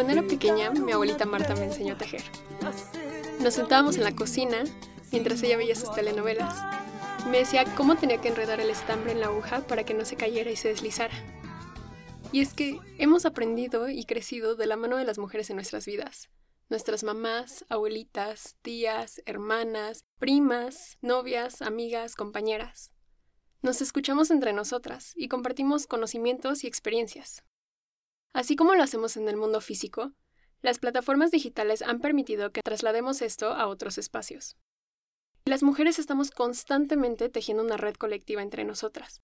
Cuando era pequeña, mi abuelita Marta me enseñó a tejer. Nos sentábamos en la cocina mientras ella veía sus telenovelas. Me decía cómo tenía que enredar el estambre en la aguja para que no se cayera y se deslizara. Y es que hemos aprendido y crecido de la mano de las mujeres en nuestras vidas. Nuestras mamás, abuelitas, tías, hermanas, primas, novias, amigas, compañeras. Nos escuchamos entre nosotras y compartimos conocimientos y experiencias. Así como lo hacemos en el mundo físico, las plataformas digitales han permitido que traslademos esto a otros espacios. Las mujeres estamos constantemente tejiendo una red colectiva entre nosotras,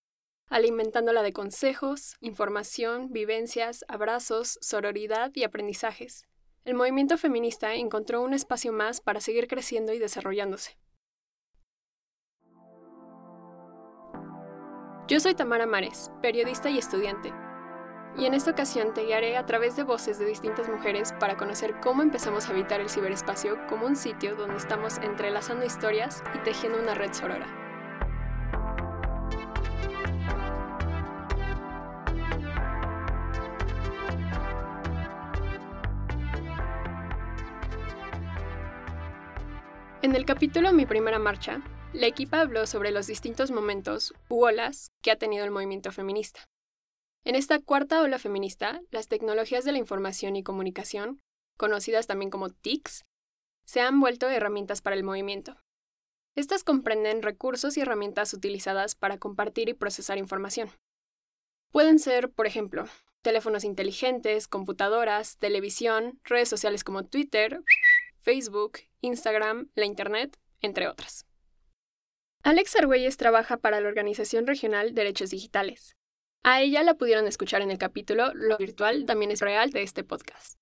alimentándola de consejos, información, vivencias, abrazos, sororidad y aprendizajes. El movimiento feminista encontró un espacio más para seguir creciendo y desarrollándose. Yo soy Tamara Mares, periodista y estudiante, y en esta ocasión te guiaré a través de voces de distintas mujeres para conocer cómo empezamos a habitar el ciberespacio como un sitio donde estamos entrelazando historias y tejiendo una red sorora. En el capítulo Mi primera marcha, la equipa habló sobre los distintos momentos u olas que ha tenido el movimiento feminista. En esta cuarta ola feminista, las tecnologías de la información y comunicación, conocidas también como TICs, se han vuelto herramientas para el movimiento. Estas comprenden recursos y herramientas utilizadas para compartir y procesar información. Pueden ser, por ejemplo, teléfonos inteligentes, computadoras, televisión, redes sociales como Twitter, Facebook, Instagram, la Internet, entre otras. Alex Argüelles trabaja para la Organización Regional Derechos Digitales, a ella la pudieron escuchar en el capítulo Lo virtual también es real de este podcast.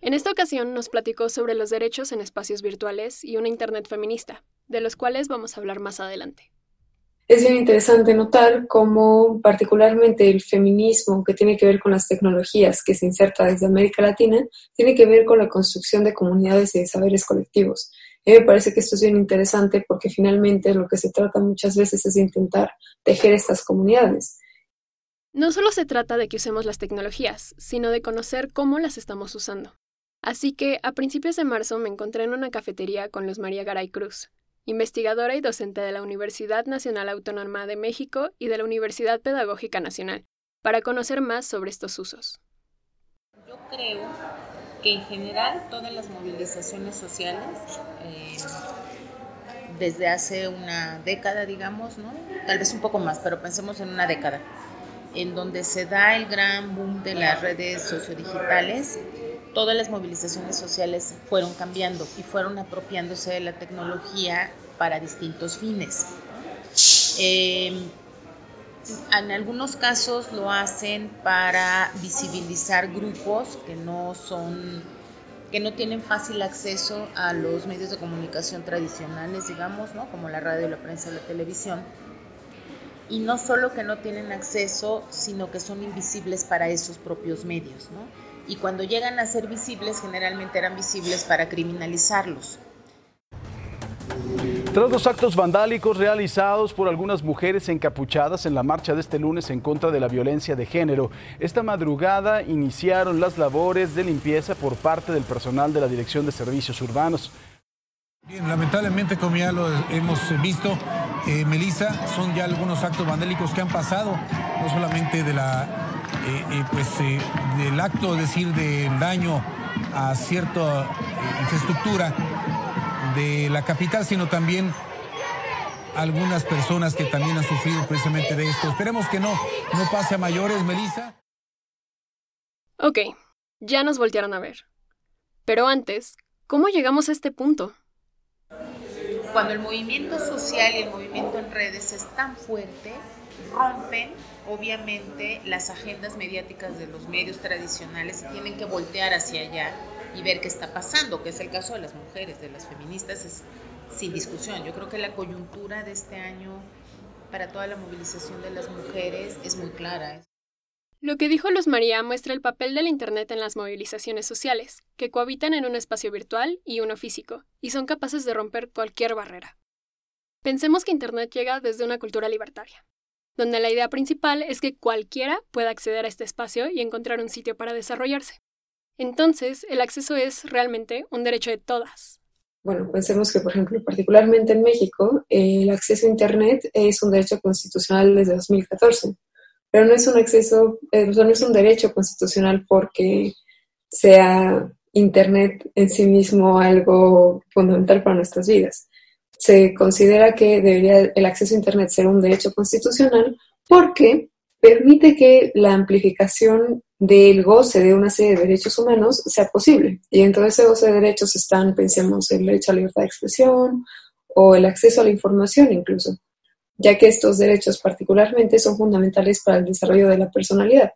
En esta ocasión nos platicó sobre los derechos en espacios virtuales y una Internet feminista, de los cuales vamos a hablar más adelante. Es bien interesante notar cómo particularmente el feminismo que tiene que ver con las tecnologías que se inserta desde América Latina tiene que ver con la construcción de comunidades y de saberes colectivos. Mí me parece que esto es bien interesante porque finalmente lo que se trata muchas veces es de intentar tejer estas comunidades. No solo se trata de que usemos las tecnologías, sino de conocer cómo las estamos usando. Así que a principios de marzo me encontré en una cafetería con Luz María Garay Cruz, investigadora y docente de la Universidad Nacional Autónoma de México y de la Universidad Pedagógica Nacional, para conocer más sobre estos usos. Yo creo que en general todas las movilizaciones sociales, eh, desde hace una década, digamos, ¿no? tal vez un poco más, pero pensemos en una década, en donde se da el gran boom de las redes sociodigitales, todas las movilizaciones sociales fueron cambiando y fueron apropiándose de la tecnología para distintos fines. Em, en algunos casos lo hacen para visibilizar grupos que no son que no tienen fácil acceso a los medios de comunicación tradicionales, digamos, ¿no? como la radio, la prensa, la televisión, y no solo que no tienen acceso, sino que son invisibles para esos propios medios, ¿no? Y cuando llegan a ser visibles, generalmente eran visibles para criminalizarlos. Tras los actos vandálicos realizados por algunas mujeres encapuchadas en la marcha de este lunes en contra de la violencia de género, esta madrugada iniciaron las labores de limpieza por parte del personal de la Dirección de Servicios Urbanos. Bien, lamentablemente, como ya lo hemos visto, eh, Melissa, son ya algunos actos vandálicos que han pasado, no solamente eh, eh, pues, del acto, es decir, del daño a cierta infraestructura de la capital, sino también algunas personas que también han sufrido precisamente de esto. Esperemos que no, no pase a mayores, Melissa. Ok, ya nos voltearon a ver. Pero antes, ¿cómo llegamos a este punto? Cuando el movimiento social y el movimiento en redes es tan fuerte, rompen obviamente las agendas mediáticas de los medios tradicionales y tienen que voltear hacia allá y ver qué está pasando, que es el caso de las mujeres, de las feministas, es sin discusión. Yo creo que la coyuntura de este año para toda la movilización de las mujeres es muy clara. Lo que dijo Luz María muestra el papel del Internet en las movilizaciones sociales, que cohabitan en un espacio virtual y uno físico, y son capaces de romper cualquier barrera. Pensemos que Internet llega desde una cultura libertaria, donde la idea principal es que cualquiera pueda acceder a este espacio y encontrar un sitio para desarrollarse. Entonces, el acceso es realmente un derecho de todas. Bueno, pensemos que, por ejemplo, particularmente en México, el acceso a Internet es un derecho constitucional desde 2014, pero no es un acceso, eh, no es un derecho constitucional porque sea Internet en sí mismo algo fundamental para nuestras vidas. Se considera que debería el acceso a Internet ser un derecho constitucional porque permite que la amplificación del goce de una serie de derechos humanos sea posible. Y dentro de ese goce de derechos están, pensemos, el derecho a la libertad de expresión o el acceso a la información incluso, ya que estos derechos particularmente son fundamentales para el desarrollo de la personalidad.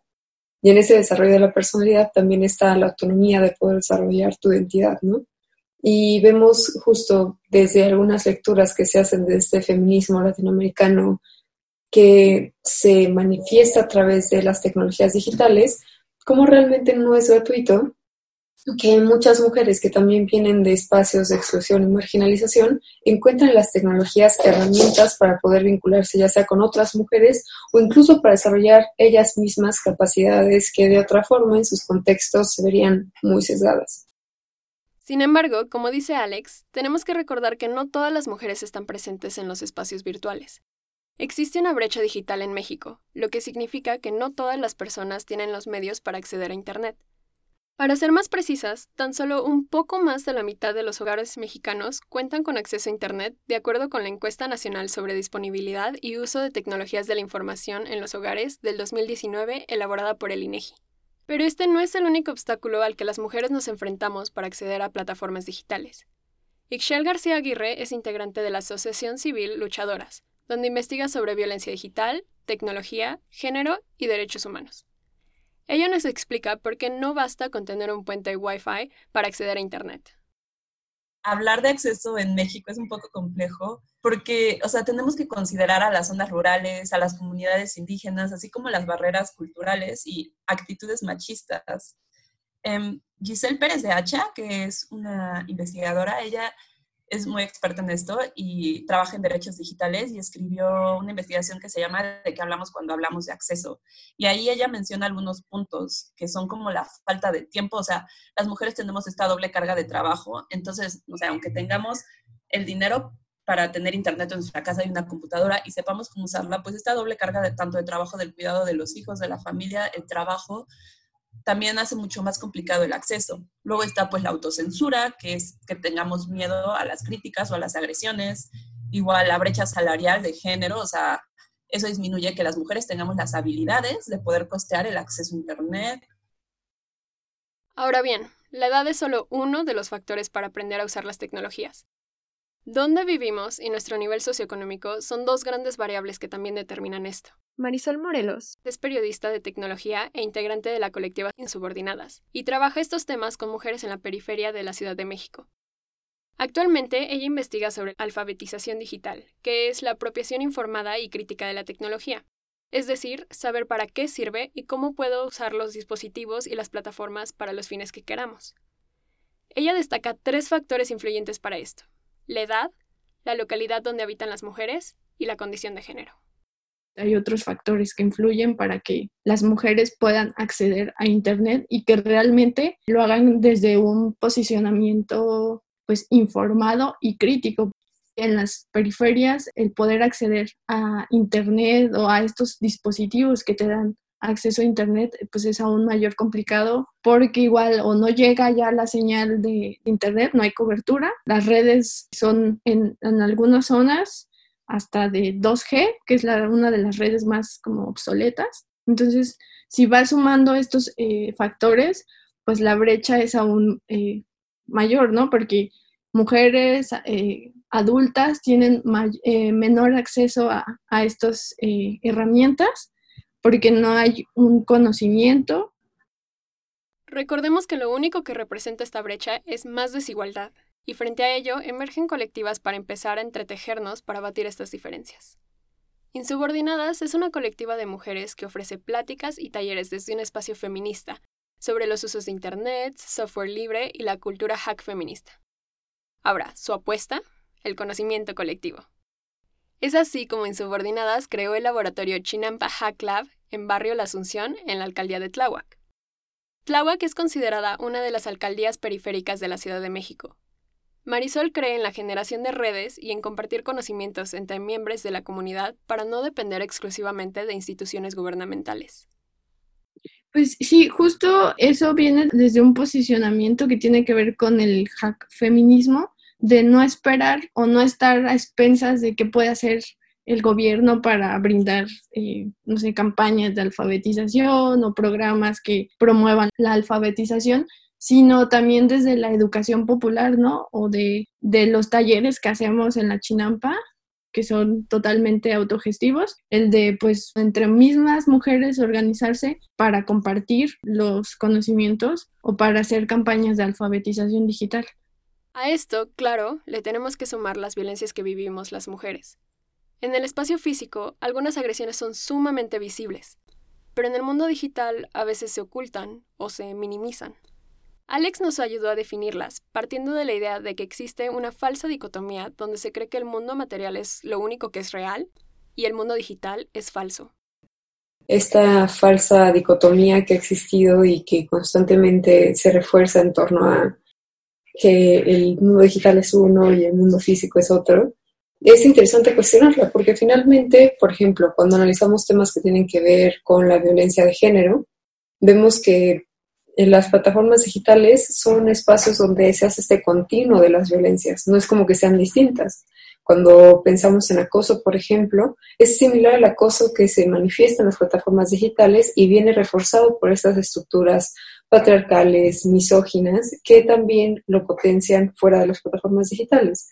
Y en ese desarrollo de la personalidad también está la autonomía de poder desarrollar tu identidad, ¿no? Y vemos justo desde algunas lecturas que se hacen de este feminismo latinoamericano que se manifiesta a través de las tecnologías digitales, como realmente no es gratuito, que muchas mujeres que también vienen de espacios de exclusión y marginalización encuentran en las tecnologías herramientas para poder vincularse ya sea con otras mujeres o incluso para desarrollar ellas mismas capacidades que de otra forma en sus contextos se verían muy sesgadas. Sin embargo, como dice Alex, tenemos que recordar que no todas las mujeres están presentes en los espacios virtuales. Existe una brecha digital en México, lo que significa que no todas las personas tienen los medios para acceder a Internet. Para ser más precisas, tan solo un poco más de la mitad de los hogares mexicanos cuentan con acceso a Internet, de acuerdo con la encuesta nacional sobre disponibilidad y uso de tecnologías de la información en los hogares del 2019 elaborada por el INEGI. Pero este no es el único obstáculo al que las mujeres nos enfrentamos para acceder a plataformas digitales. Ixchel García Aguirre es integrante de la Asociación Civil Luchadoras, donde investiga sobre violencia digital, tecnología, género y derechos humanos. Ella nos explica por qué no basta con tener un puente Wi-Fi para acceder a Internet. Hablar de acceso en México es un poco complejo porque, o sea, tenemos que considerar a las zonas rurales, a las comunidades indígenas, así como las barreras culturales y actitudes machistas. Em, Giselle Pérez de Hacha, que es una investigadora, ella es muy experta en esto y trabaja en derechos digitales y escribió una investigación que se llama De qué hablamos cuando hablamos de acceso. Y ahí ella menciona algunos puntos que son como la falta de tiempo, o sea, las mujeres tenemos esta doble carga de trabajo, entonces, o sea, aunque tengamos el dinero para tener internet en nuestra casa y una computadora y sepamos cómo usarla, pues esta doble carga de tanto de trabajo del cuidado de los hijos, de la familia, el trabajo, también hace mucho más complicado el acceso. Luego está pues la autocensura, que es que tengamos miedo a las críticas o a las agresiones, igual la brecha salarial de género, o sea, eso disminuye que las mujeres tengamos las habilidades de poder costear el acceso a Internet. Ahora bien, la edad es solo uno de los factores para aprender a usar las tecnologías. Dónde vivimos y nuestro nivel socioeconómico son dos grandes variables que también determinan esto. Marisol Morelos es periodista de tecnología e integrante de la colectiva Insubordinadas, y trabaja estos temas con mujeres en la periferia de la Ciudad de México. Actualmente ella investiga sobre alfabetización digital, que es la apropiación informada y crítica de la tecnología, es decir, saber para qué sirve y cómo puedo usar los dispositivos y las plataformas para los fines que queramos. Ella destaca tres factores influyentes para esto la edad, la localidad donde habitan las mujeres y la condición de género. Hay otros factores que influyen para que las mujeres puedan acceder a Internet y que realmente lo hagan desde un posicionamiento pues informado y crítico. En las periferias, el poder acceder a Internet o a estos dispositivos que te dan acceso a Internet, pues es aún mayor complicado porque igual o no llega ya la señal de Internet, no hay cobertura. Las redes son en, algunas zonas hasta de 2G, que es una de las redes más como obsoletas. Entonces, si va sumando estos eh, factores, pues la brecha es aún eh, mayor, ¿no? Porque mujeres eh, adultas tienen menor acceso a, a estas herramientas porque no hay un conocimiento. Recordemos que lo único que representa esta brecha es más desigualdad, y frente a ello emergen colectivas para empezar a entretejernos para batir estas diferencias. Insubordinadas es una colectiva de mujeres que ofrece pláticas y talleres desde un espacio feminista sobre los usos de Internet, software libre y la cultura hack feminista. Ahora, su apuesta, el conocimiento colectivo. Es así como Insubordinadas creó el laboratorio Chinampa Hack Lab en Barrio La Asunción, en la alcaldía de Tláhuac. Tláhuac es considerada una de las alcaldías periféricas de la Ciudad de México. Marisol cree en la generación de redes y en compartir conocimientos entre miembros de la comunidad para no depender exclusivamente de instituciones gubernamentales. Pues sí, justo eso viene desde un posicionamiento que tiene que ver con el hack feminismo, de no esperar o no estar a expensas de qué puede hacer el gobierno para brindar, eh, no sé, campañas de alfabetización o programas que promuevan la alfabetización, sino también desde la educación popular, ¿no? O de, de los talleres que hacemos en la Chinampa, que son totalmente autogestivos, el de, pues, entre mismas mujeres organizarse para compartir los conocimientos o para hacer campañas de alfabetización digital. A esto, claro, le tenemos que sumar las violencias que vivimos las mujeres. En el espacio físico, algunas agresiones son sumamente visibles, pero en el mundo digital a veces se ocultan o se minimizan. Alex nos ayudó a definirlas, partiendo de la idea de que existe una falsa dicotomía donde se cree que el mundo material es lo único que es real y el mundo digital es falso. Esta falsa dicotomía que ha existido y que constantemente se refuerza en torno a que el mundo digital es uno y el mundo físico es otro, es interesante cuestionarla porque finalmente, por ejemplo, cuando analizamos temas que tienen que ver con la violencia de género, vemos que las plataformas digitales son espacios donde se hace este continuo de las violencias, no es como que sean distintas. Cuando pensamos en acoso, por ejemplo, es similar al acoso que se manifiesta en las plataformas digitales y viene reforzado por estas estructuras patriarcales, misóginas, que también lo potencian fuera de las plataformas digitales.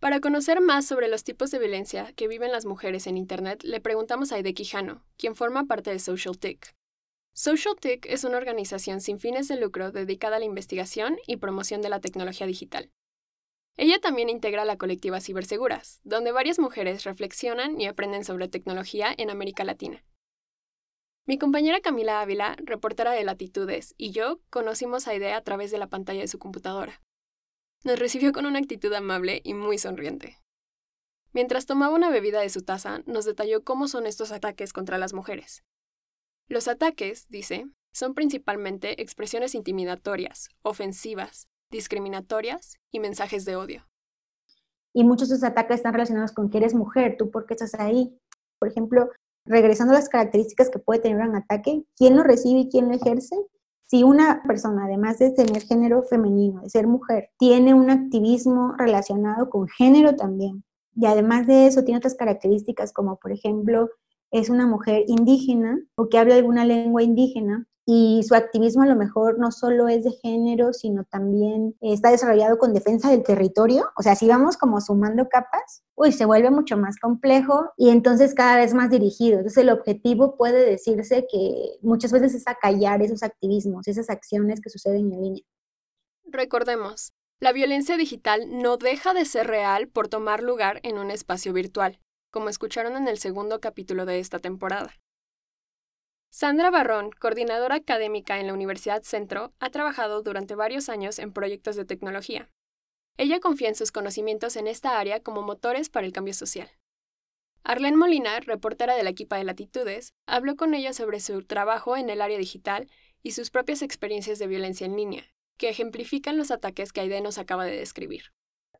Para conocer más sobre los tipos de violencia que viven las mujeres en Internet, le preguntamos a Aide Quijano, quien forma parte de SocialTIC. SocialTIC es una organización sin fines de lucro dedicada a la investigación y promoción de la tecnología digital. Ella también integra la colectiva Ciberseguras, donde varias mujeres reflexionan y aprenden sobre tecnología en América Latina. Mi compañera Camila Ávila, reportera de Latitudes, y yo conocimos a Aide a través de la pantalla de su computadora. Nos recibió con una actitud amable y muy sonriente. Mientras tomaba una bebida de su taza, nos detalló cómo son estos ataques contra las mujeres. Los ataques, dice, son principalmente expresiones intimidatorias, ofensivas, discriminatorias y mensajes de odio. Y muchos de esos ataques están relacionados con que eres mujer, tú por qué estás ahí. Por ejemplo, regresando a las características que puede tener un ataque, quién lo recibe y quién lo ejerce, si una persona, además de tener género femenino, de ser mujer, tiene un activismo relacionado con género también, y además de eso tiene otras características como, por ejemplo, es una mujer indígena o que habla alguna lengua indígena, y su activismo a lo mejor no solo es de género, sino también está desarrollado con defensa del territorio. O sea, si vamos como sumando capas, uy, se vuelve mucho más complejo y entonces cada vez más dirigido. Entonces el objetivo puede decirse que muchas veces es acallar esos activismos, esas acciones que suceden en línea. Recordemos, la violencia digital no deja de ser real por tomar lugar en un espacio virtual, como escucharon en el segundo capítulo de esta temporada. Sandra Barrón, coordinadora académica en la Universidad Centro, ha trabajado durante varios años en proyectos de tecnología. Ella confía en sus conocimientos en esta área como motores para el cambio social. Arlene Molina, reportera de la equipa de Latitudes, habló con ella sobre su trabajo en el área digital y sus propias experiencias de violencia en línea, que ejemplifican los ataques que Aide nos acaba de describir.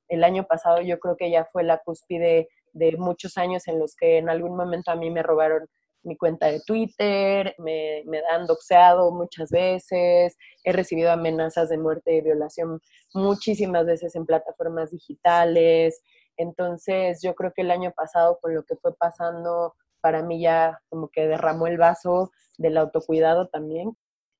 El año pasado yo creo que ya fue la cúspide de muchos años en los que en algún momento a mí me robaron mi cuenta de Twitter, me, me han doxeado muchas veces, he recibido amenazas de muerte y violación muchísimas veces en plataformas digitales. Entonces yo creo que el año pasado con lo que fue pasando, para mí ya como que derramó el vaso del autocuidado también.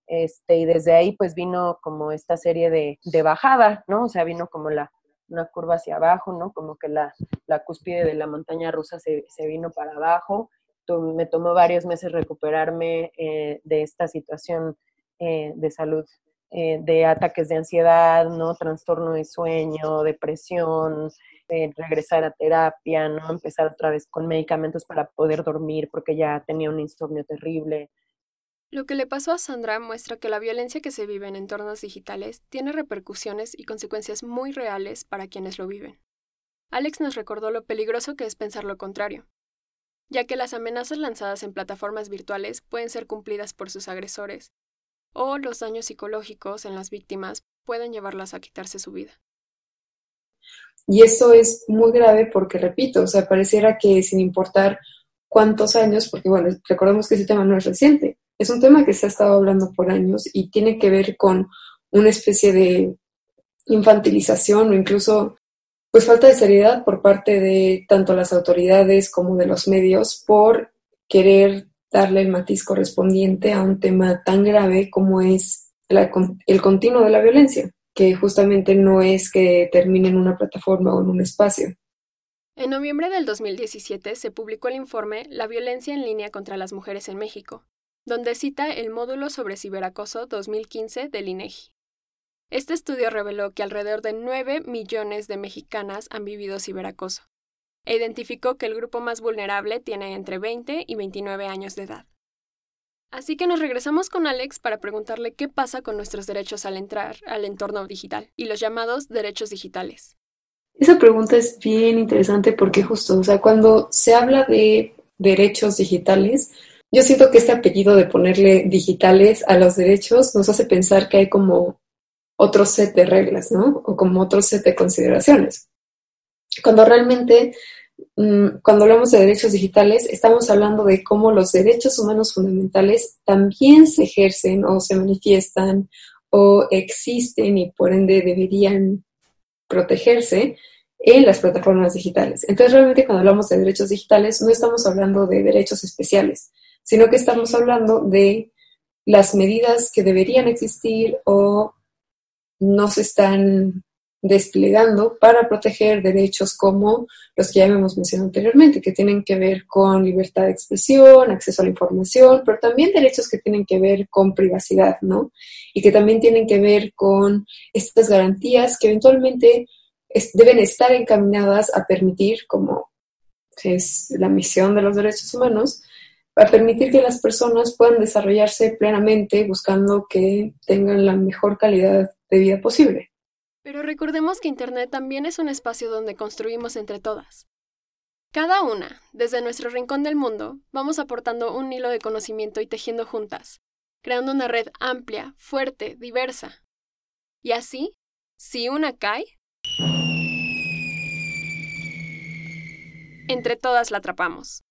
Este, y desde ahí pues vino como esta serie de, de bajada, ¿no? O sea, vino como la, una curva hacia abajo, ¿no? Como que la, la cúspide de la montaña rusa se, se vino para abajo me tomó varios meses recuperarme eh, de esta situación eh, de salud, eh, de ataques de ansiedad, ¿no? Trastorno de sueño, depresión, regresar a terapia, ¿no? Empezar otra vez con medicamentos para poder dormir porque ya tenía un insomnio terrible. Lo que le pasó a Sandra muestra que la violencia que se vive en entornos digitales tiene repercusiones y consecuencias muy reales para quienes lo viven. Alex nos recordó lo peligroso que es pensar lo contrario, ya que las amenazas lanzadas en plataformas virtuales pueden ser cumplidas por sus agresores, o los daños psicológicos en las víctimas pueden llevarlas a quitarse su vida. Y eso es muy grave porque, repito, o sea, pareciera que sin importar cuántos años, porque bueno, recordemos que ese tema no es reciente, es un tema que se ha estado hablando por años y tiene que ver con una especie de infantilización o incluso pues falta de seriedad por parte de tanto las autoridades como de los medios por querer darle el matiz correspondiente a un tema tan grave como es el continuo de la violencia, que justamente no es que termine en una plataforma o en un espacio. En noviembre del 2017 se publicó el informe La violencia en línea contra las mujeres en México, donde cita el módulo sobre ciberacoso 2015 del INEGI. Este estudio reveló que alrededor de 9 millones de mexicanas han vivido ciberacoso, e identificó que el grupo más vulnerable tiene entre 20 y 29 años de edad. Así que nos regresamos con Alex para preguntarle qué pasa con nuestros derechos al entrar al entorno digital y los llamados derechos digitales. Esa pregunta es bien interesante porque justo, o sea, cuando se habla de derechos digitales, yo siento que este apellido de ponerle digitales a los derechos nos hace pensar que hay como otro set de reglas, ¿no? O como otro set de consideraciones. Cuando realmente, mm, cuando hablamos de derechos digitales, estamos hablando de cómo los derechos humanos fundamentales también se ejercen o se manifiestan o existen y por ende deberían protegerse en las plataformas digitales. Entonces, realmente cuando hablamos de derechos digitales, no estamos hablando de derechos especiales, sino que estamos hablando de las medidas que deberían existir o no se están desplegando para proteger derechos como los que ya hemos mencionado anteriormente, que tienen que ver con libertad de expresión, acceso a la información, pero también derechos que tienen que ver con privacidad, ¿no? Y que también tienen que ver con estas garantías que eventualmente deben estar encaminadas a permitir, como es la misión de los derechos humanos, para permitir que las personas puedan desarrollarse plenamente buscando que tengan la mejor calidad de vida posible. Pero recordemos que Internet también es un espacio donde construimos entre todas. Cada una, desde nuestro rincón del mundo, vamos aportando un hilo de conocimiento y tejiendo juntas, creando una red amplia, fuerte, diversa. Y así, si una cae, entre todas la atrapamos.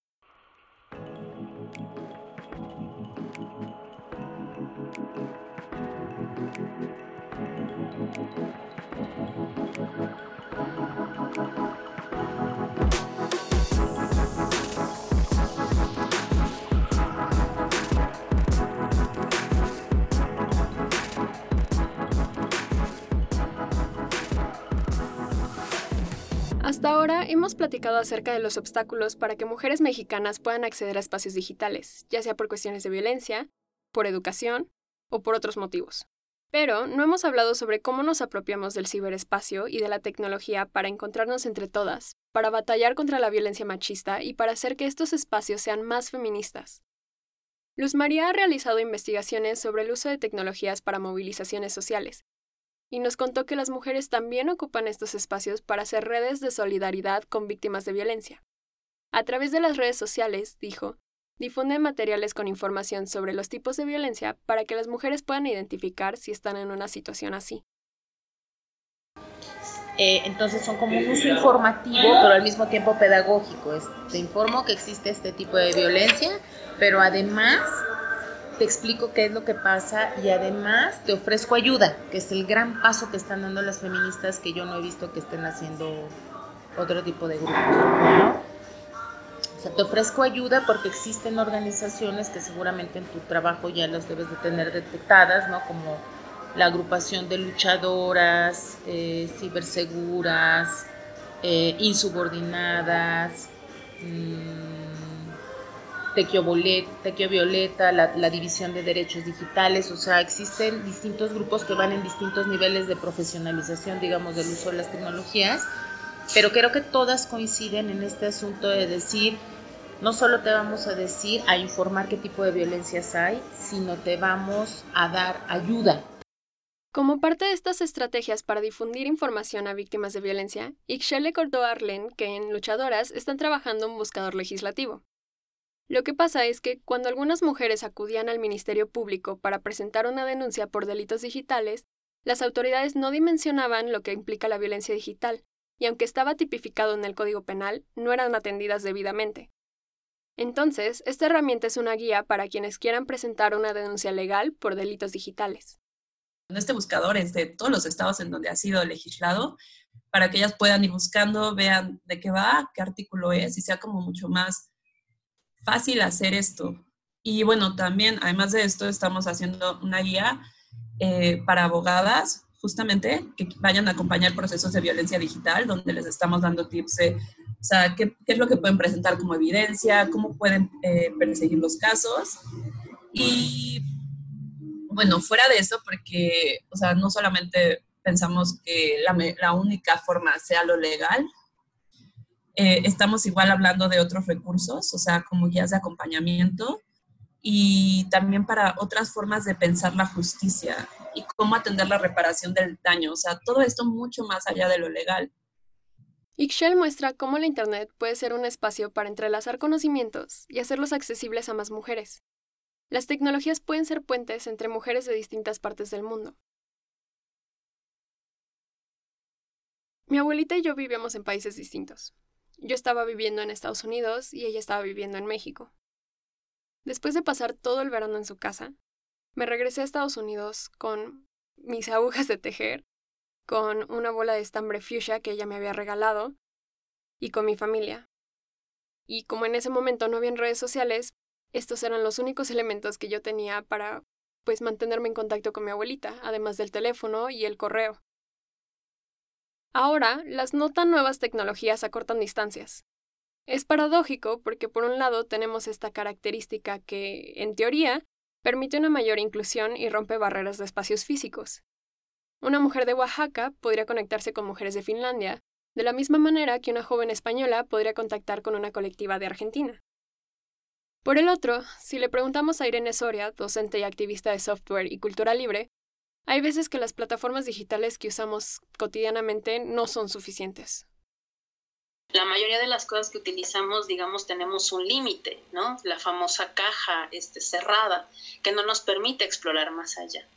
Hasta ahora hemos platicado acerca de los obstáculos para que mujeres mexicanas puedan acceder a espacios digitales, ya sea por cuestiones de violencia, por educación o por otros motivos. Pero no hemos hablado sobre cómo nos apropiamos del ciberespacio y de la tecnología para encontrarnos entre todas, para batallar contra la violencia machista y para hacer que estos espacios sean más feministas. Luz María ha realizado investigaciones sobre el uso de tecnologías para movilizaciones sociales y nos contó que las mujeres también ocupan estos espacios para hacer redes de solidaridad con víctimas de violencia. A través de las redes sociales, dijo, difunden materiales con información sobre los tipos de violencia para que las mujeres puedan identificar si están en una situación así. Eh, entonces son como un uso informativo, pero al mismo tiempo pedagógico. te informo que existe este tipo de violencia, pero además te explico qué es lo que pasa y además te ofrezco ayuda, que es el gran paso que están dando las feministas que yo no he visto que estén haciendo otro tipo de grupos. O sea, te ofrezco ayuda porque existen organizaciones que seguramente en tu trabajo ya las debes de tener detectadas, ¿no? Como la agrupación de luchadoras, eh, ciberseguras, eh, insubordinadas. Mmm, Tequio, Violeta, la, la, División de Derechos Digitales, o sea, existen distintos grupos que van en distintos niveles de profesionalización, digamos, del uso de las tecnologías, pero creo que todas coinciden en este asunto de decir, no solo te vamos a decir, a informar qué tipo de violencias hay, sino te vamos a dar ayuda. Como parte de estas estrategias para difundir información a víctimas de violencia, Ixchel le cortó a Arlen que en Luchadoras están trabajando un buscador legislativo. Lo que pasa es que cuando algunas mujeres acudían al Ministerio Público para presentar una denuncia por delitos digitales, las autoridades no dimensionaban lo que implica la violencia digital, y aunque estaba tipificado en el Código Penal, no eran atendidas debidamente. Entonces, esta herramienta es una guía para quienes quieran presentar una denuncia legal por delitos digitales. Este buscador es de todos los estados en donde ha sido legislado, para que ellas puedan ir buscando, vean de qué va, qué artículo es, y sea como mucho más fácil hacer esto. Y bueno, también, además de esto, estamos haciendo una guía eh, para abogadas, justamente, que vayan a acompañar procesos de violencia digital, donde les estamos dando tips de, o sea, qué, qué es lo que pueden presentar como evidencia, cómo pueden eh, perseguir los casos. Y bueno, fuera de eso, porque, o sea, no solamente pensamos que la, la única forma sea lo legal, eh, estamos igual hablando de otros recursos, o sea, como guías de acompañamiento y también para otras formas de pensar la justicia y cómo atender la reparación del daño, o sea, todo esto mucho más allá de lo legal. Ixchel muestra cómo la Internet puede ser un espacio para entrelazar conocimientos y hacerlos accesibles a más mujeres. Las tecnologías pueden ser puentes entre mujeres de distintas partes del mundo. Mi abuelita y yo vivíamos en países distintos. Yo estaba viviendo en Estados Unidos y ella estaba viviendo en México. Después de pasar todo el verano en su casa, me regresé a Estados Unidos con mis agujas de tejer, con una bola de estambre fuchsia que ella me había regalado y con mi familia. Y como en ese momento no había redes sociales, estos eran los únicos elementos que yo tenía para pues mantenerme en contacto con mi abuelita, además del teléfono y el correo. Ahora, las no tan nuevas tecnologías acortan distancias. Es paradójico porque por un lado tenemos esta característica que, en teoría, permite una mayor inclusión y rompe barreras de espacios físicos. Una mujer de Oaxaca podría conectarse con mujeres de Finlandia, de la misma manera que una joven española podría contactar con una colectiva de Argentina. Por el otro, si le preguntamos a Irene Soria, docente y activista de software y cultura libre, hay veces que las plataformas digitales que usamos cotidianamente no son suficientes. La mayoría de las cosas que utilizamos, digamos, tenemos un límite, ¿no? La famosa caja este, cerrada que no nos permite explorar más allá.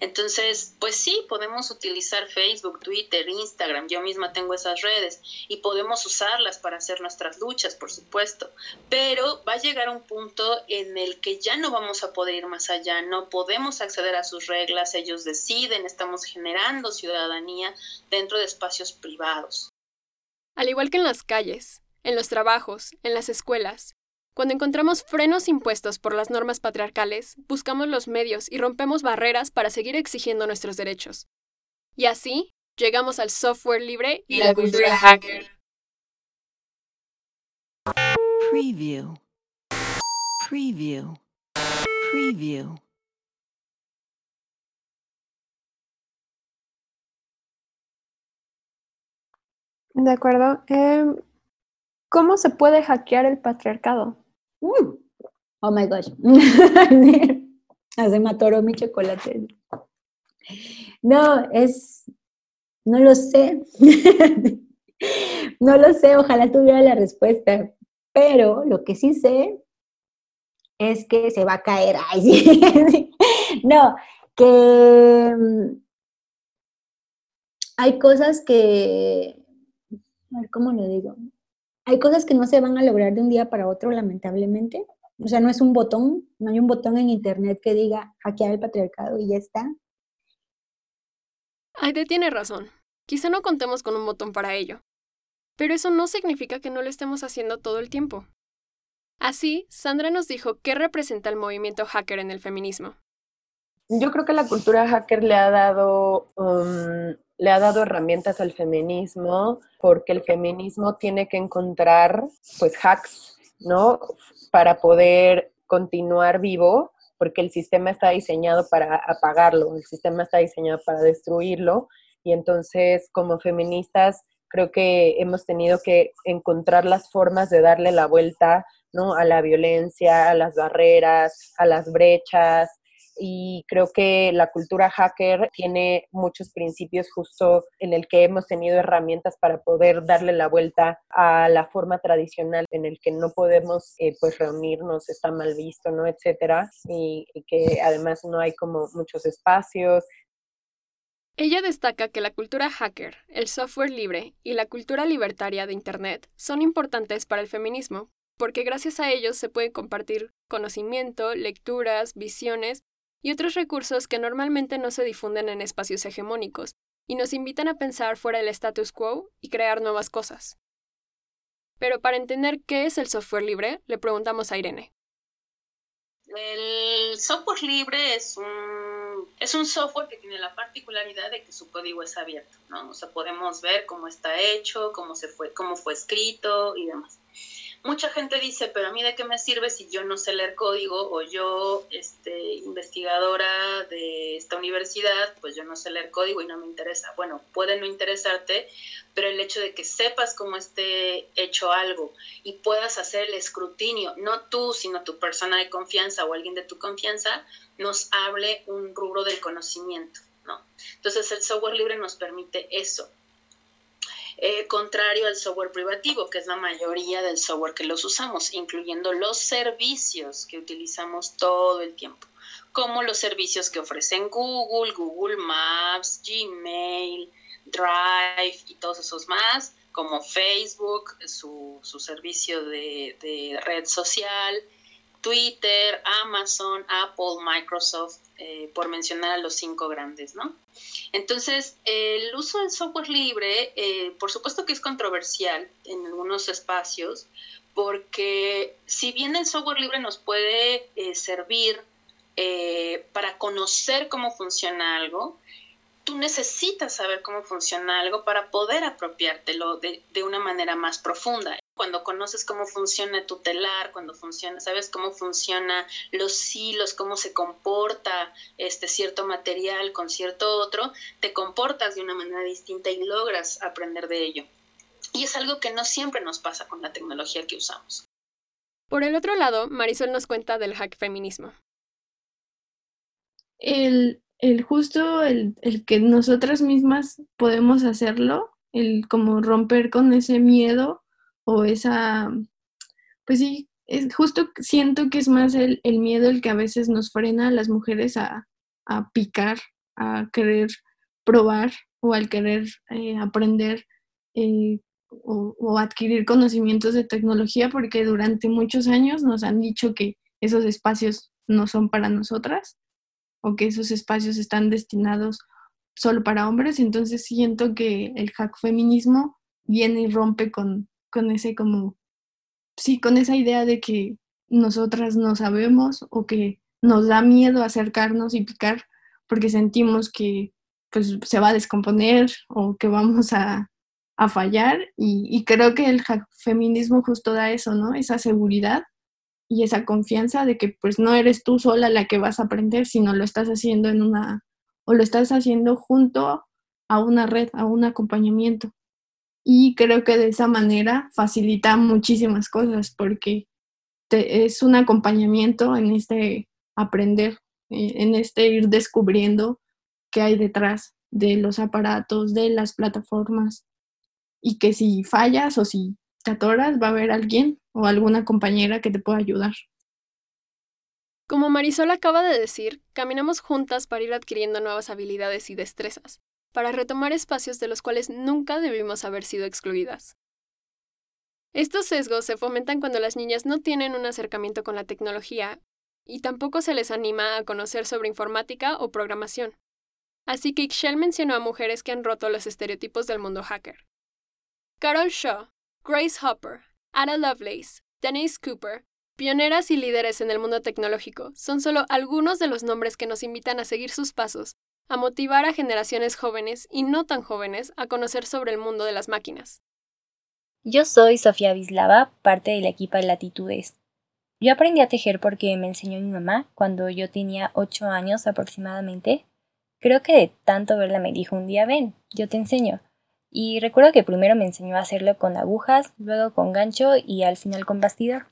Entonces, pues sí, podemos utilizar Facebook, Twitter, Instagram, yo misma tengo esas redes y podemos usarlas para hacer nuestras luchas, por supuesto, pero va a llegar un punto en el que ya no vamos a poder ir más allá, no podemos acceder a sus reglas, ellos deciden, estamos generando ciudadanía dentro de espacios privados. Al igual que en las calles, en los trabajos, en las escuelas, cuando encontramos frenos impuestos por las normas patriarcales, buscamos los medios y rompemos barreras para seguir exigiendo nuestros derechos. Y así, llegamos al software libre y, la cultura hacker. Preview. Preview. Preview. De acuerdo. Em, ¿Cómo se puede hackear el patriarcado? Uh, oh my gosh. Se me atoró mi chocolate. No, es. No lo sé. no lo sé, ojalá tuviera la respuesta. Pero lo que sí sé es que se va a caer. no, que mm, hay cosas que. A ver, ¿cómo lo digo? Hay cosas que no se van a lograr de un día para otro, lamentablemente. O sea, no es un botón, no hay un botón en Internet que diga hackear el patriarcado y ya está. Aide tiene razón. Quizá no contemos con un botón para ello. Pero eso no significa que no lo estemos haciendo todo el tiempo. Así, Sandra nos dijo qué representa el movimiento hacker en el feminismo. Yo creo que la cultura hacker le ha dado um, le ha dado herramientas al feminismo porque el feminismo tiene que encontrar pues hacks, ¿no? Para poder continuar vivo, porque el sistema está diseñado para apagarlo, el sistema está diseñado para destruirlo y entonces como feministas creo que hemos tenido que encontrar las formas de darle la vuelta, ¿no? A la violencia, a las barreras, a las brechas, y creo que la cultura hacker tiene muchos principios justo en el que hemos tenido herramientas para poder darle la vuelta a la forma tradicional en el que no podemos eh, pues reunirnos, está mal visto, ¿no? Etcétera, y, y que además no hay como muchos espacios, ella destaca que la cultura hacker, el software libre y la cultura libertaria de Internet son importantes para el feminismo, porque gracias a ellos se puede compartir conocimiento, lecturas, visiones y otros recursos que normalmente no se difunden en espacios hegemónicos, y nos invitan a pensar fuera del status quo y crear nuevas cosas. Pero para entender qué es el software libre, le preguntamos a Irene. El software libre es un, es un software que tiene la particularidad de que su código es abierto, ¿no? O sea, podemos ver cómo está hecho, cómo, se fue, cómo fue escrito y demás mucha gente dice, pero a mí de qué me sirve si yo no sé leer código o yo, este, investigadora de esta universidad, pues yo no sé leer código y no me interesa. Bueno, puede no interesarte, pero el hecho de que sepas cómo esté hecho algo y puedas hacer el escrutinio, no tú, sino tu persona de confianza o alguien de tu confianza, nos hable un rubro del conocimiento, ¿no? Entonces el software libre nos permite eso, eh, contrario al software privativo, que es la mayoría del software que los usamos, incluyendo los servicios que utilizamos todo el tiempo, como los servicios que ofrecen Google, Google Maps, Gmail, Drive y todos esos más, como Facebook, su, servicio de red social, Twitter, Amazon, Apple, Microsoft, eh, por mencionar a los cinco grandes, ¿no? Entonces, el uso del software libre, eh, por supuesto que es controversial en algunos espacios, porque si bien el software libre nos puede eh, servir para conocer cómo funciona algo, tú necesitas saber cómo funciona algo para poder apropiártelo de, de una manera más profunda cuando conoces cómo funciona tu telar, cuando funciona, sabes cómo funciona los hilos, cómo se comporta este cierto material con cierto otro, te comportas de una manera distinta y logras aprender de ello. Y es algo que no siempre nos pasa con la tecnología que usamos. Por el otro lado, Marisol nos cuenta del hack feminismo. El, el justo, el, el que nosotras mismas podemos hacerlo, el como romper con ese miedo o esa, pues sí, es justo siento que es más el, miedo el que a veces nos frena a las mujeres a, picar, a querer probar o al querer eh, aprender eh, o, o, adquirir conocimientos de tecnología porque durante muchos años nos han dicho que esos espacios no son para nosotras o que esos espacios están destinados solo para hombres. Entonces siento que el hack feminismo viene y rompe con, con ese como, sí, con esa idea de que nosotras no sabemos o que nos da miedo acercarnos y picar porque sentimos que pues se va a descomponer o que vamos a, a fallar y, creo que el feminismo justo da eso, ¿no? Esa seguridad y esa confianza de que pues no eres tú sola la que vas a aprender, sino lo estás haciendo en una o lo estás haciendo junto a una red, a un acompañamiento y creo que de esa manera facilita muchísimas cosas porque es un acompañamiento en este aprender, eh, en este ir descubriendo qué hay detrás de los aparatos, de las plataformas y que si fallas o si te atoras va a haber alguien o alguna compañera que te pueda ayudar. Como Marisol acaba de decir, caminamos juntas para ir adquiriendo nuevas habilidades y destrezas para retomar espacios de los cuales nunca debimos haber sido excluidas. Estos sesgos se fomentan cuando las niñas no tienen un acercamiento con la tecnología y tampoco se les anima a conocer sobre informática o programación. Así que Ixchel mencionó a mujeres que han roto los estereotipos del mundo hacker. Carol Shaw, Grace Hopper, Ada Lovelace, Denise Cooper, pioneras y líderes en el mundo tecnológico, son solo algunos de los nombres que nos invitan a seguir sus pasos a motivar a generaciones jóvenes y no tan jóvenes a conocer sobre el mundo de las máquinas. Yo soy Sofía Bislava, parte del equipo de Latitudes. Yo aprendí a tejer porque me enseñó mi mamá cuando yo tenía 8 años aproximadamente. Creo que de tanto verla me dijo un día, ven, yo te enseño. Y recuerdo que primero me enseñó a hacerlo con agujas, luego con gancho y al final con bastidor.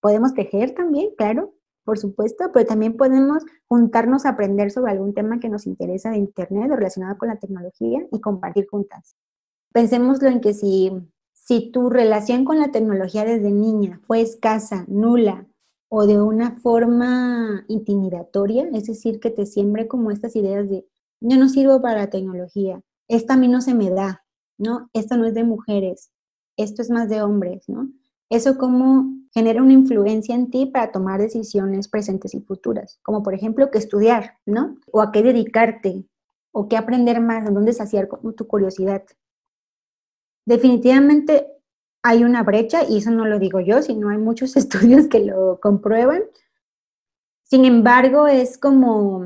Podemos tejer también, claro. Por supuesto, pero también podemos juntarnos a aprender sobre algún tema que nos interesa de Internet o relacionado con la tecnología y compartir juntas. Pensémoslo en que si, si tu relación con la tecnología desde niña fue escasa, nula o de una forma intimidatoria, es decir, que te siembre como estas ideas de yo no sirvo para la tecnología, esta a mí no se me da, ¿no? Esto no es de mujeres, esto es más de hombres, ¿no? Eso como genera una influencia en ti para tomar decisiones presentes y futuras, como por ejemplo qué estudiar, ¿no? O a qué dedicarte, o qué aprender más, en dónde saciar tu curiosidad. Definitivamente hay una brecha, y eso no lo digo yo, sino hay muchos estudios que lo comprueban. Sin embargo, es como,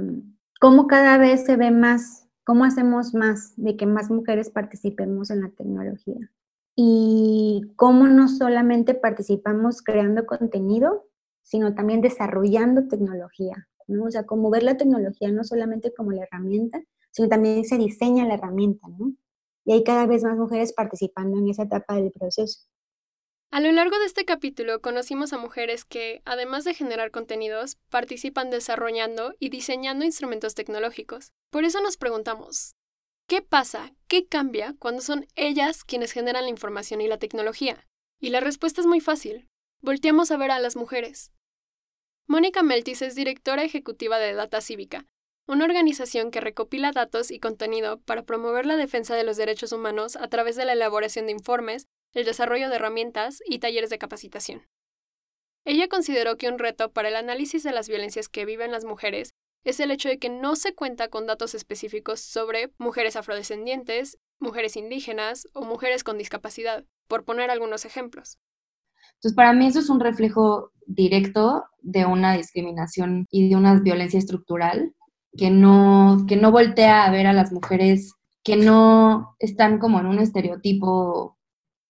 como cada vez se ve más, cómo hacemos más de que más mujeres participemos en la tecnología y cómo no solamente participamos creando contenido, sino también desarrollando tecnología, ¿no? O sea, como ver la tecnología no solamente como la herramienta, sino también se diseña la herramienta, ¿no? Y hay cada vez más mujeres participando en esa etapa del proceso. A lo largo de este capítulo conocimos a mujeres que, además de generar contenidos, participan desarrollando y diseñando instrumentos tecnológicos. Por eso nos preguntamos, ¿Qué pasa? ¿Qué cambia cuando son ellas quienes generan la información y la tecnología? Y la respuesta es muy fácil. Volteamos a ver a las mujeres. Mónica Meltis es directora ejecutiva de Data Cívica, una organización que recopila datos y contenido para promover la defensa de los derechos humanos a través de la elaboración de informes, el desarrollo de herramientas y talleres de capacitación. Ella consideró que un reto para el análisis de las violencias que viven las mujeres es el hecho de que no se cuenta con datos específicos sobre mujeres afrodescendientes, mujeres indígenas o mujeres con discapacidad, por poner algunos ejemplos. Entonces, para mí eso es un reflejo directo de una discriminación y de una violencia estructural que no, que no voltea a ver a las mujeres que no están como en un estereotipo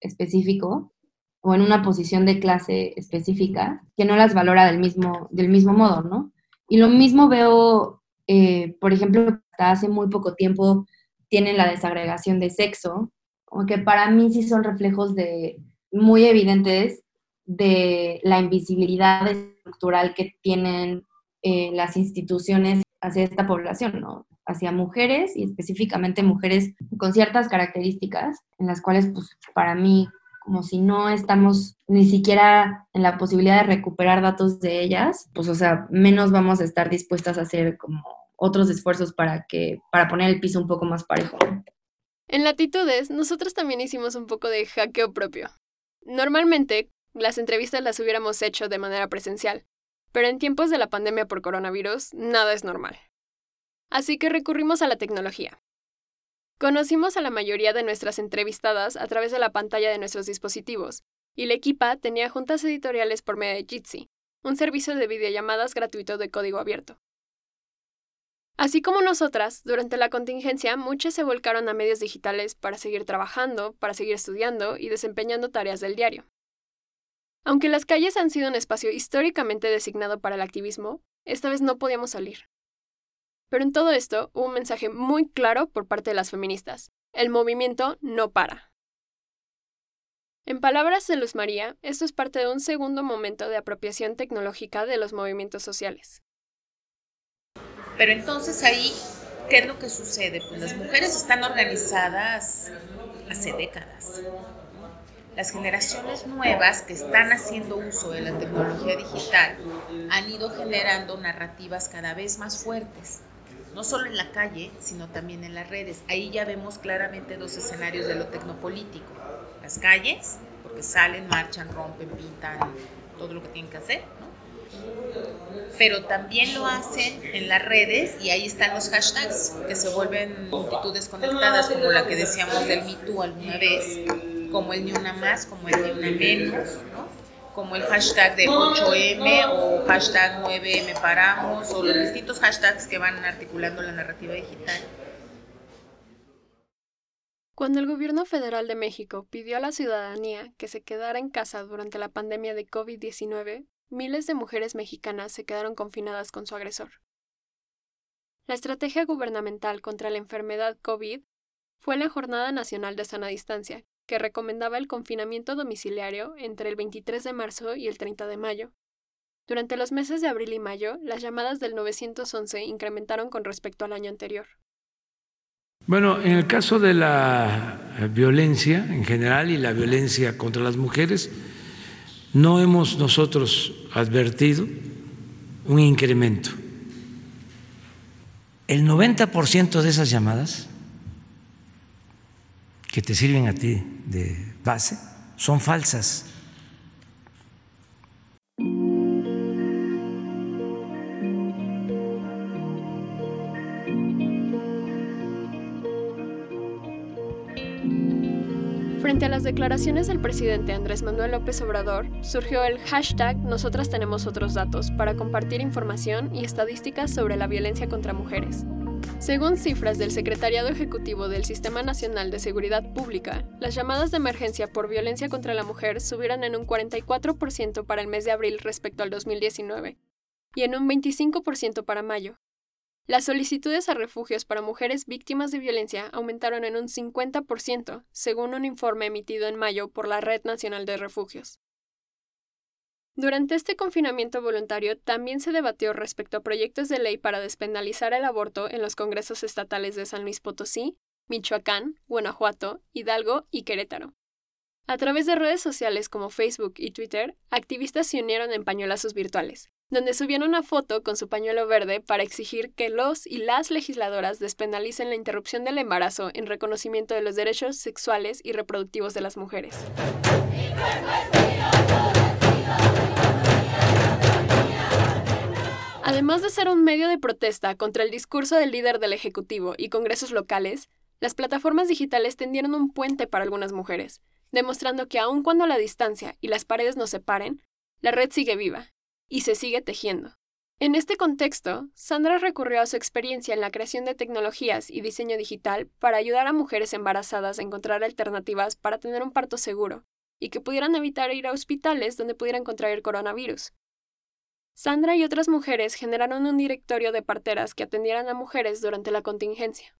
específico o en una posición de clase específica, que no las valora del mismo, del mismo modo, ¿no? Y lo mismo veo, eh, por ejemplo, hasta hace muy poco tiempo tienen la desagregación de sexo, como que para mí sí son reflejos de muy evidentes de la invisibilidad estructural que tienen eh, las instituciones hacia esta población, ¿no? hacia mujeres y específicamente mujeres con ciertas características en las cuales, pues, para mí como si no estamos ni siquiera en la posibilidad de recuperar datos de ellas, pues o sea, menos vamos a estar dispuestas a hacer como otros esfuerzos para que para poner el piso un poco más parejo. En Latitudes, nosotros también hicimos un poco de hackeo propio. Normalmente, las entrevistas las hubiéramos hecho de manera presencial, pero en tiempos de la pandemia por coronavirus, nada es normal. Así que recurrimos a la tecnología. Conocimos a la mayoría de nuestras entrevistadas a través de la pantalla de nuestros dispositivos, y la equipa tenía juntas editoriales por medio de Jitsi, un servicio de videollamadas gratuito de código abierto. Así como nosotras, durante la contingencia muchas se volcaron a medios digitales para seguir trabajando, para seguir estudiando y desempeñando tareas del diario. Aunque las calles han sido un espacio históricamente designado para el activismo, esta vez no podíamos salir. Pero en todo esto hubo un mensaje muy claro por parte de las feministas. El movimiento no para. En palabras de Luz María, esto es parte de un segundo momento de apropiación tecnológica de los movimientos sociales. Pero entonces ahí, ¿qué es lo que sucede? Pues las mujeres están organizadas hace décadas. Las generaciones nuevas que están haciendo uso de la tecnología digital han ido generando narrativas cada vez más fuertes no solo en la calle, sino también en las redes. Ahí ya vemos claramente dos escenarios de lo tecnopolítico. Las calles, porque salen, marchan, rompen, pintan, todo lo que tienen que hacer, ¿no? Pero también lo hacen en las redes y ahí están los hashtags que se vuelven multitudes conectadas, como la que decíamos del Me alguna vez, como el ni una más, como el ni una menos, ¿no? Como el hashtag de 8M o hashtag 9M paramos o los distintos hashtags que van articulando la narrativa digital. Cuando el gobierno federal de México pidió a la ciudadanía que se quedara en casa durante la pandemia de COVID-19, miles de mujeres mexicanas se quedaron confinadas con su agresor. La estrategia gubernamental contra la enfermedad COVID fue la Jornada Nacional de Sana Distancia, que recomendaba el confinamiento domiciliario entre el 23 de marzo y el 30 de mayo. Durante los meses de abril y mayo, las llamadas del 911 incrementaron con respecto al año anterior. Bueno, en el caso de la violencia en general y la violencia contra las mujeres, no hemos nosotros advertido un incremento. El 90% de esas llamadas que te sirven a ti de base son falsas. Frente a las declaraciones del presidente Andrés Manuel López Obrador, surgió el hashtag Nosotras tenemos otros datos para compartir información y estadísticas sobre la violencia contra mujeres. Según cifras del Secretariado Ejecutivo del Sistema Nacional de Seguridad Pública, las llamadas de emergencia por violencia contra la mujer subieron en un 44% para el mes de abril respecto al 2019 y en un 25% para mayo, las solicitudes a refugios para mujeres víctimas de violencia aumentaron en un 50%, según un informe emitido en mayo por la Red Nacional de Refugios. Durante este confinamiento voluntario también se debatió respecto a proyectos de ley para despenalizar el aborto en los congresos estatales de San Luis Potosí, Michoacán, Guanajuato, Hidalgo y Querétaro. A través de redes sociales como Facebook y Twitter, activistas se unieron en pañuelazos virtuales, donde subieron una foto con su pañuelo verde para exigir que los y las legisladoras despenalicen la interrupción del embarazo en reconocimiento de los derechos sexuales y reproductivos de las mujeres. Además de ser un medio de protesta contra el discurso del líder del Ejecutivo y congresos locales, las plataformas digitales tendieron un puente para algunas mujeres, demostrando que aun cuando la distancia y las paredes nos separen, la red sigue viva y se sigue tejiendo. En este contexto, Sandra recurrió a su experiencia en la creación de tecnologías y diseño digital para ayudar a mujeres embarazadas a encontrar alternativas para tener un parto seguro y que pudieran evitar ir a hospitales donde pudieran contraer coronavirus. Sandra y otras mujeres generaron un directorio de parteras que atendieran a mujeres durante la contingencia.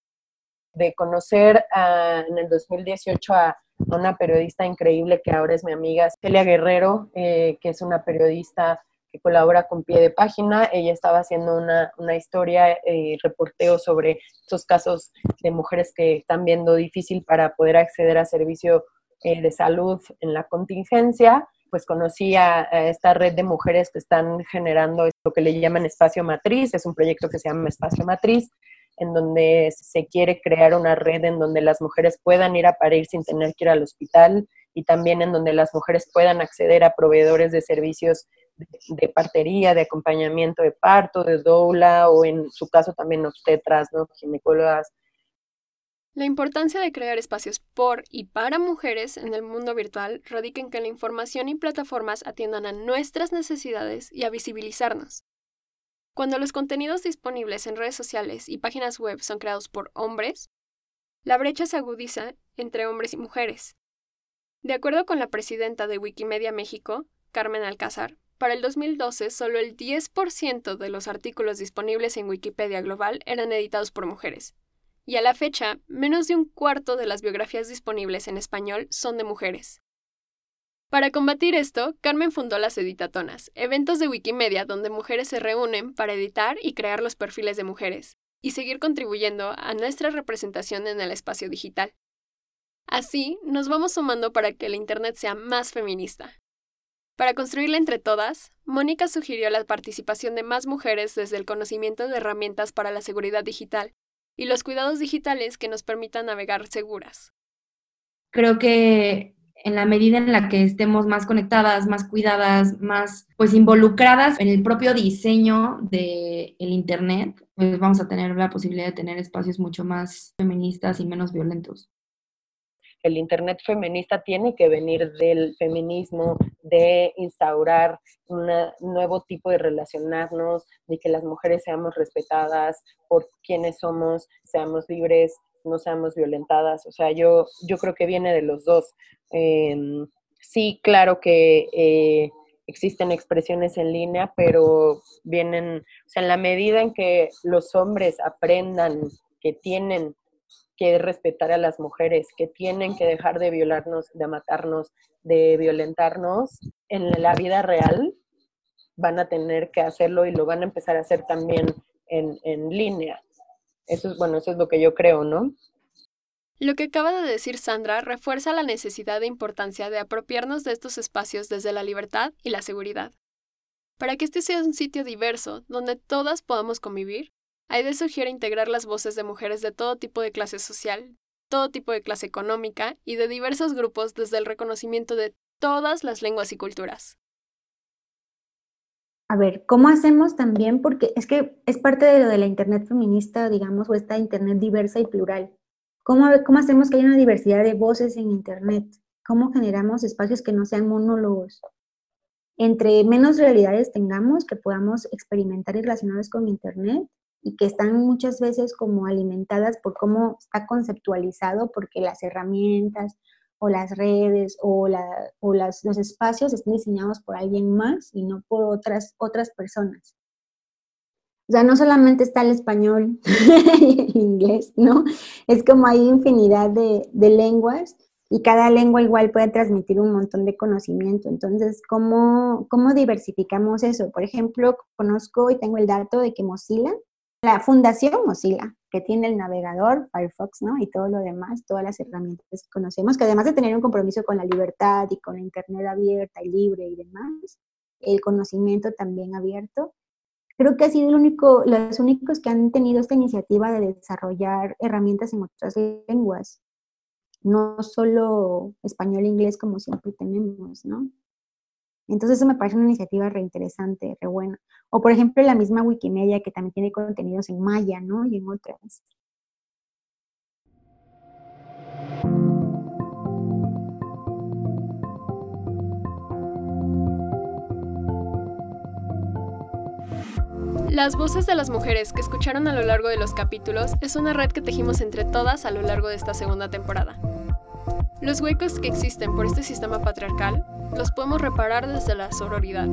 De conocer en el 2018 a una periodista increíble que ahora es mi amiga, Celia Guerrero, eh, que es una periodista que colabora con Pie de Página. Ella estaba haciendo una, una historia y eh, reporteo sobre esos casos de mujeres que están viendo difícil para poder acceder a servicio eh, de salud en la contingencia. Pues conocí a, esta red de mujeres que están generando lo que le llaman Espacio Matriz. Es un proyecto que se llama Espacio Matriz en donde se quiere crear una red en donde las mujeres puedan ir a parir sin tener que ir al hospital y también en donde las mujeres puedan acceder a proveedores de servicios de, partería, de acompañamiento de parto, de doula o en su caso también obstetras, ¿no? ginecólogas. La importancia de crear espacios por y para mujeres en el mundo virtual radica en que la información y plataformas atiendan a nuestras necesidades y a visibilizarnos. Cuando los contenidos disponibles en redes sociales y páginas web son creados por hombres, la brecha se agudiza entre hombres y mujeres. De acuerdo con la presidenta de Wikimedia México, Carmen Alcázar, para el 2012, solo el 10% de los artículos disponibles en Wikipedia Global eran editados por mujeres. Y a la fecha, menos de un cuarto de las biografías disponibles en español son de mujeres. Para combatir esto, Carmen fundó las Editatonas, eventos de Wikimedia donde mujeres se reúnen para editar y crear los perfiles de mujeres, y seguir contribuyendo a nuestra representación en el espacio digital. Así, nos vamos sumando para que el Internet sea más feminista, para construirla entre todas, Mónica sugirió la participación de más mujeres desde el conocimiento de herramientas para la seguridad digital y los cuidados digitales que nos permitan navegar seguras. Creo que en la medida en la que estemos más conectadas, más cuidadas, más pues involucradas en el propio diseño del el internet, pues vamos a tener la posibilidad de tener espacios mucho más feministas y menos violentos el Internet feminista tiene que venir del feminismo, de instaurar un nuevo tipo de relacionarnos, de que las mujeres seamos respetadas por quienes somos, seamos libres, no seamos violentadas. O sea, yo, yo creo que viene de los dos. Em, sí, claro que eh, existen expresiones en línea, pero vienen, o sea, en la medida en que los hombres aprendan que tienen que respetar a las mujeres, que tienen que dejar de violarnos, de matarnos, de violentarnos en la vida real, van a tener que hacerlo y lo van a empezar a hacer también en, en línea. Eso es, bueno, eso es lo que yo creo, ¿no? Lo que acaba de decir Sandra refuerza la necesidad de importancia de apropiarnos de estos espacios desde la libertad y la seguridad. Para que este sea un sitio diverso, donde todas podamos convivir, Aide sugiere integrar las voces de mujeres de todo tipo de clase social, todo tipo de clase económica y de diversos grupos desde el reconocimiento de todas las lenguas y culturas. A ver, ¿cómo hacemos también? Porque es que es parte de lo de la Internet feminista, digamos, o esta Internet diversa y plural. ¿Cómo, cómo hacemos que haya una diversidad de voces en Internet? ¿Cómo generamos espacios que no sean monólogos? Entre menos realidades tengamos que podamos experimentar y relacionarnos con Internet y que están muchas veces como alimentadas por cómo está conceptualizado, porque las herramientas o las redes o, la, o las, los espacios están diseñados por alguien más y no por otras, otras personas. O sea, no solamente está el español y el inglés, ¿no? Es como hay infinidad de, de, lenguas y cada lengua igual puede transmitir un montón de conocimiento. Entonces, ¿cómo, ¿cómo diversificamos eso? Por ejemplo, conozco y tengo el dato de que Mozilla, la Fundación Mozilla, que tiene el navegador Firefox, ¿no? Y todo lo demás, todas las herramientas que conocemos, que además de tener un compromiso con la libertad y con la Internet abierta y libre y demás, el conocimiento también abierto, creo que ha sido el único, los únicos que han tenido esta iniciativa de desarrollar herramientas en otras lenguas, no solo español e inglés como siempre tenemos, ¿no? Entonces eso me parece una iniciativa reinteresante, re buena. O por ejemplo la misma Wikimedia que también tiene contenidos en maya, ¿no? Y en otras. Las voces de las mujeres que escucharon a lo largo de los capítulos es una red que tejimos entre todas a lo largo de esta segunda temporada. Los huecos que existen por este sistema patriarcal los podemos reparar desde la sororidad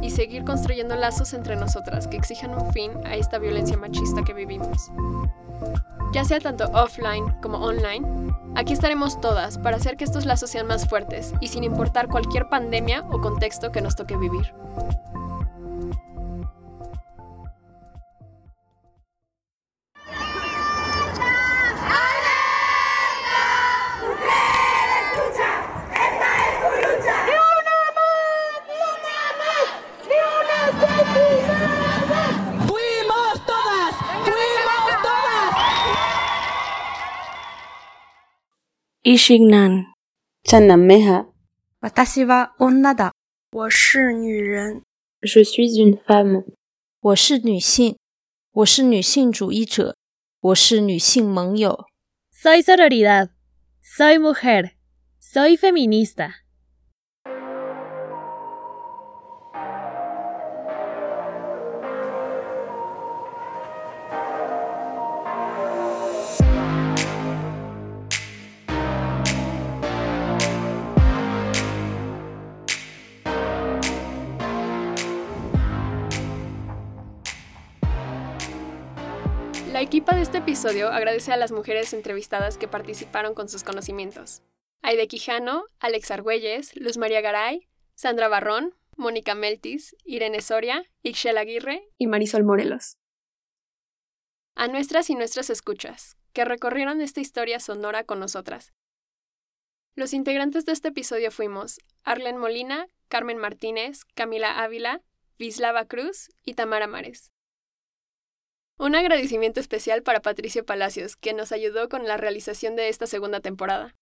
y seguir construyendo lazos entre nosotras que exijan un fin a esta violencia machista que vivimos. Ya sea tanto offline como online, aquí estaremos todas para hacer que estos lazos sean más fuertes y sin importar cualquier pandemia o contexto que nos toque vivir. Ishignan. Chanameha. Watashi wa onna da. Je suis une femme. 我是女性。我是女性主义者。我是女性盟友。Soy sororidad. Soy mujer. Soy feminista. Episodio agradece a las mujeres entrevistadas que participaron con sus conocimientos. Aide Quijano, Alex Argüelles, Luz María Garay, Sandra Barrón, Mónica Meltis, Irene Soria, Ixchel Aguirre y Marisol Morelos. A nuestras y nuestras escuchas, que recorrieron esta historia sonora con nosotras. Los integrantes de este episodio fuimos Arlen Molina, Carmen Martínez, Camila Ávila, Vislava Cruz y Tamara Mares. Un agradecimiento especial para Patricio Palacios, que nos ayudó con la realización de esta segunda temporada.